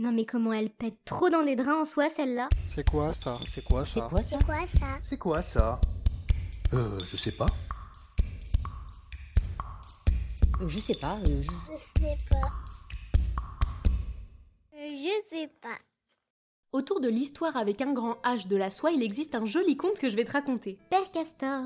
Non mais comment elle pète trop dans des draps en soi celle-là? C'est quoi ça? C'est quoi C'est ça quoi ça? C'est quoi ça? C'est quoi ça? Euh, je sais pas. Euh, Je sais pas. euh, je- Je sais pas. Autour de l'histoire avec un grand H de la soie, il existe un joli conte que je vais te raconter. Père Castor,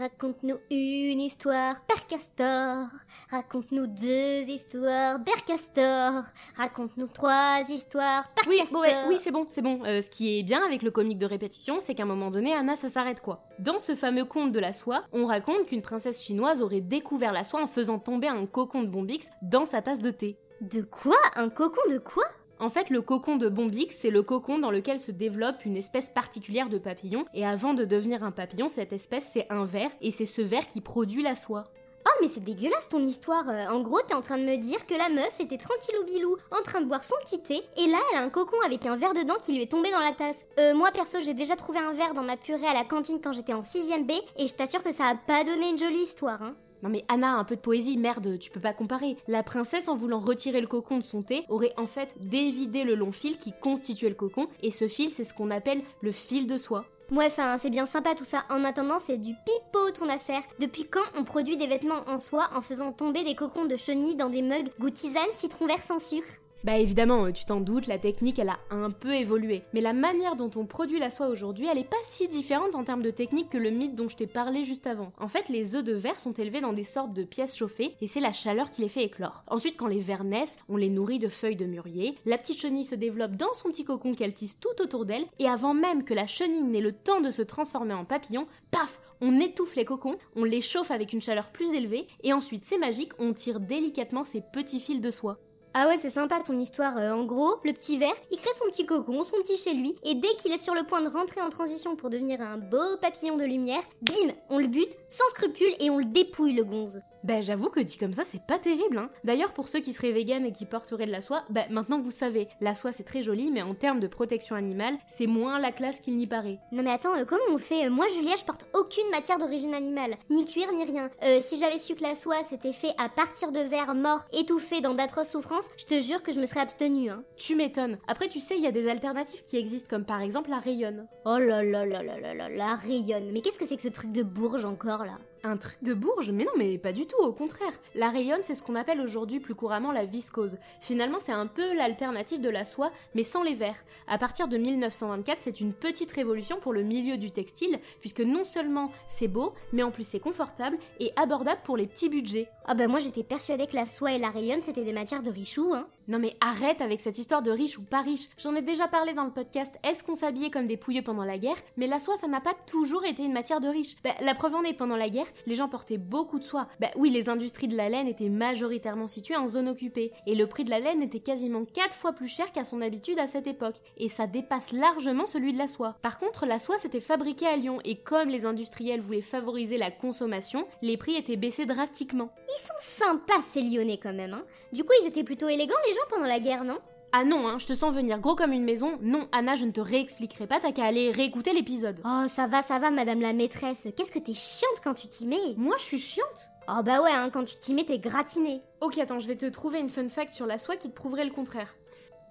raconte-nous une histoire. Père Castor, raconte-nous deux histoires. Père Castor, raconte-nous trois histoires. Père Oui, Castor. bon, ouais, oui, c'est bon, c'est bon. Euh, ce qui est bien avec le comique de répétition, c'est qu'à un moment donné, Anna, ça s'arrête quoi. Dans ce fameux conte de la soie, on raconte qu'une princesse chinoise aurait découvert la soie en faisant tomber un cocon de Bombix dans sa tasse de thé. De quoi? Un cocon de quoi? En fait, le cocon de Bombix, c'est le cocon dans lequel se développe une espèce particulière de papillon, et avant de devenir un papillon, cette espèce c'est un ver, et c'est ce ver qui produit la soie. Oh mais c'est dégueulasse ton histoire. Euh, En gros t'es en train de me dire que la meuf était tranquillou bilou, en train de boire son petit thé, et là elle a un cocon avec un verre dedans qui lui est tombé dans la tasse. Euh, moi perso j'ai déjà trouvé un verre dans ma purée à la cantine quand j'étais en 6ème B, et je t'assure que ça a pas donné une jolie histoire. Hein. Non mais Anna, un peu de poésie, merde, tu peux pas comparer. La princesse, en voulant retirer le cocon de son thé, aurait en fait dévidé le long fil qui constituait le cocon, et ce fil, c'est ce qu'on appelle le fil de soie. Ouais, enfin, c'est bien sympa tout ça. En attendant, c'est du pipeau ton affaire. Depuis quand on produit des vêtements en soie en faisant tomber des cocons de chenilles dans des mugs goût tisane citron vert sans sucre? Bah évidemment, euh, tu t'en doutes, la technique elle a un peu évolué. Mais la manière dont on produit la soie aujourd'hui, elle est pas si différente en termes de technique que le mythe dont je t'ai parlé juste avant. En fait, les œufs de verre sont élevés dans des sortes de pièces chauffées et c'est la chaleur qui les fait éclore. Ensuite, quand les vers naissent, on les nourrit de feuilles de mûrier. La petite chenille se développe dans son petit cocon qu'elle tisse tout autour d'elle et avant même que la chenille n'ait le temps de se transformer en papillon, paf on étouffe les cocons, on les chauffe avec une chaleur plus élevée, et ensuite c'est magique, on tire délicatement ces petits fils de soie. Ah ouais, c'est sympa ton histoire. Euh, en gros, le petit ver, il crée son petit cocon, son petit chez lui, et dès qu'il est sur le point de rentrer en transition pour devenir un beau papillon de lumière, bim, on le bute, sans scrupule, et on le dépouille le gonze. Bah j'avoue que dit comme ça c'est pas terrible hein. D'ailleurs pour ceux qui seraient véganes et qui porteraient de la soie, bah maintenant vous savez, la soie c'est très joli mais en termes de protection animale, c'est moins la classe qu'il n'y paraît. Non mais attends, euh, comment on fait? Euh, Moi, Julia, je porte aucune matière d'origine animale, ni cuir ni rien. Euh, si j'avais su que la soie c'était fait à partir de vers morts étouffés dans d'atroces souffrances, je te jure que je me serais abstenue. Hein. Tu m'étonnes. Après tu sais il y a des alternatives qui existent comme par exemple la rayonne. Oh là là là là là là, la rayonne. Mais qu'est-ce que c'est que ce truc de bourge encore là? Un truc de bourge Mais non mais pas du tout, au contraire. La rayonne c'est ce qu'on appelle aujourd'hui plus couramment la viscose. Finalement c'est un peu l'alternative de la soie mais sans les vers. À partir de 1924 c'est une petite révolution pour le milieu du textile puisque non seulement c'est beau mais en plus c'est confortable et abordable pour les petits budgets. Ah bah moi j'étais persuadée que la soie et la rayonne c'était des matières de richoux, hein. Non mais arrête avec cette histoire de riche ou pas riche. J'en ai déjà parlé dans le podcast Est-ce qu'on s'habillait comme des pouilleux pendant la guerre? Mais la soie ça n'a pas toujours été une matière de riche. Bah, la preuve en est pendant la guerre, les gens portaient beaucoup de soie. Bah oui, les industries de la laine étaient majoritairement situées en zone occupée et le prix de la laine était quasiment 4 fois plus cher qu'à son habitude à cette époque et ça dépasse largement celui de la soie. Par contre, la soie s'était fabriquée à Lyon et comme les industriels voulaient favoriser la consommation, les prix étaient baissés drastiquement. Ils sont sympas ces lyonnais quand même, hein. Du coup ils étaient plutôt élégants les gens pendant la guerre, non? Ah non, hein, je te sens venir gros comme une maison. Non, Anna, je ne te réexpliquerai pas, t'as qu'à aller réécouter l'épisode. Oh ça va, ça va madame la maîtresse. Qu'est-ce que t'es chiante quand tu t'y mets? Moi, je suis chiante? Oh bah ouais, hein, quand tu t'y mets t'es gratiné. Ok, attends, je vais te trouver une fun fact sur la soie qui te prouverait le contraire.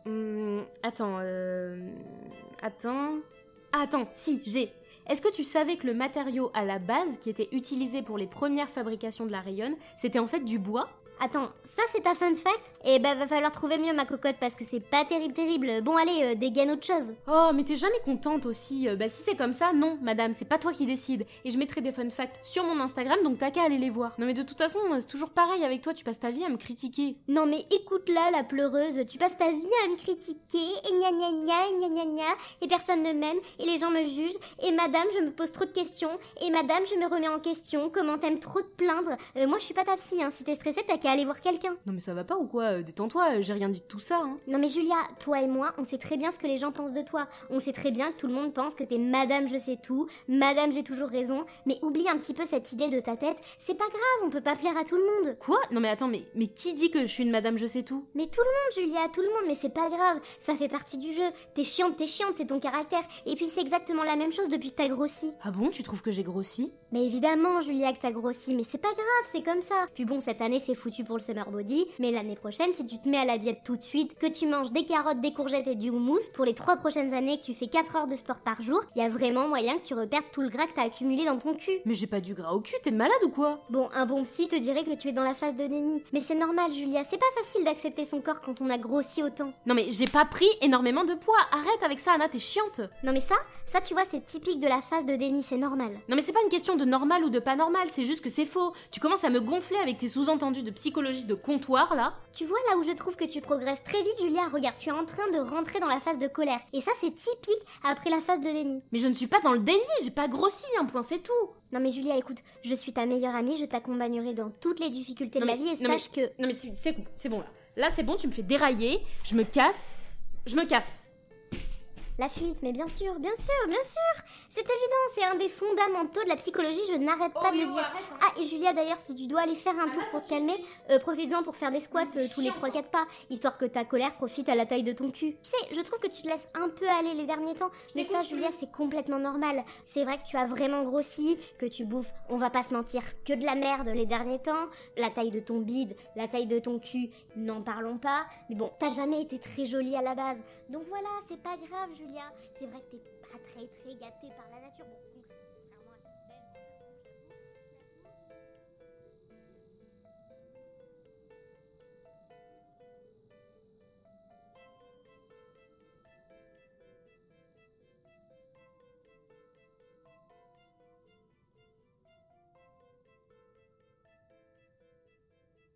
Hum, attends, euh... Attends... Ah, attends, si, j'ai. Est-ce que tu savais que le matériau à la base qui était utilisé pour les premières fabrications de la rayonne, c'était en fait du bois? Attends, ça c'est ta fun fact? Eh bah va falloir trouver mieux ma cocotte parce que c'est pas terrible terrible. Bon allez, euh, dégaine autre chose. Oh, mais t'es jamais contente aussi. Euh, bah si c'est comme ça, non, madame, c'est pas toi qui décide. Et je mettrai des fun facts sur mon Instagram, donc t'as qu'à aller les voir. Non mais de toute façon, euh, c'est toujours pareil avec toi, tu passes ta vie à me critiquer. Non mais écoute là la pleureuse, tu passes ta vie à me critiquer, et gna gna gna gna gna gna, et personne ne m'aime, et les gens me jugent, et madame je me pose trop de questions, et madame je me remets en question, comment t'aimes trop te plaindre? Euh, Moi je suis pas ta psy, hein, si t'es stressée t'as qu'à aller voir quelqu'un. Non mais ça va pas ou quoi Euh, Détends-toi, euh, j'ai rien dit de tout ça, hein. Non mais Julia, toi et moi, on sait très bien ce que les gens pensent de toi. On sait très bien que tout le monde pense que t'es madame je sais tout, madame j'ai toujours raison, mais oublie un petit peu cette idée de ta tête, c'est pas grave, on peut pas plaire à tout le monde. Quoi? Non mais attends, mais, mais qui dit que je suis une madame je sais tout? Mais tout le monde, Julia, tout le monde, mais c'est pas grave, ça fait partie du jeu. T'es chiante, t'es chiante, c'est ton caractère. Et puis c'est exactement la même chose depuis que t'as grossi. Ah bon, tu trouves que j'ai grossi? Mais évidemment, Julia, que t'as grossi, mais c'est pas grave, c'est comme ça. Puis bon, cette année c'est foutu dessus pour le summer body, mais l'année prochaine, si tu te mets à la diète tout de suite, que tu manges des carottes, des courgettes et du houmous pour les trois prochaines années, que tu fais 4 heures de sport par jour, il y a vraiment moyen que tu reperdes tout le gras que t'as accumulé dans ton cul. Mais j'ai pas du gras au cul, t'es malade ou quoi? Bon, un bon psy te dirait que tu es dans la phase de déni. Mais c'est normal, Julia, c'est pas facile d'accepter son corps quand on a grossi autant. Non mais j'ai pas pris énormément de poids, arrête avec ça Anna, t'es chiante Non mais ça, ça tu vois, c'est typique de la phase de déni, c'est normal. Non mais c'est pas une question de normal ou de pas normal, c'est juste que c'est faux. Tu commences à me gonfler avec tes sous-entendus de psychologie de comptoir là. Tu vois là où je trouve que tu progresses très vite, Julia, regarde, tu es en train de rentrer dans la phase de colère. Et ça, c'est typique après la phase de déni. Mais je ne suis pas dans le déni, j'ai pas grossi, un point, c'est tout. Non mais Julia, écoute, je suis ta meilleure amie, je t'accompagnerai dans toutes les difficultés de la vie et sache que... Non mais c'est bon là. Là c'est bon, tu me fais dérailler, je me casse, je me casse. La fuite, mais bien sûr, bien sûr, bien sûr C'est évident, c'est un des fondamentaux de la psychologie, je n'arrête pas de le dire. Ah, et Julia, d'ailleurs, si tu dois aller faire un tour pour te calmer, euh, profites-en pour faire des squats euh, tous les 3-4 pas, histoire que ta colère profite à la taille de ton cul. Tu sais, je trouve que tu te laisses un peu aller les derniers temps, mais ça, Julia, c'est complètement normal. C'est vrai que tu as vraiment grossi, que tu bouffes, on va pas se mentir, que de la merde les derniers temps. La taille de ton bide, la taille de ton cul, n'en parlons pas. Mais bon, t'as jamais été très jolie à la base. Donc voilà, c'est pas grave, Julia. C'est vrai que t'es pas très très gâtée par la nature. Bon,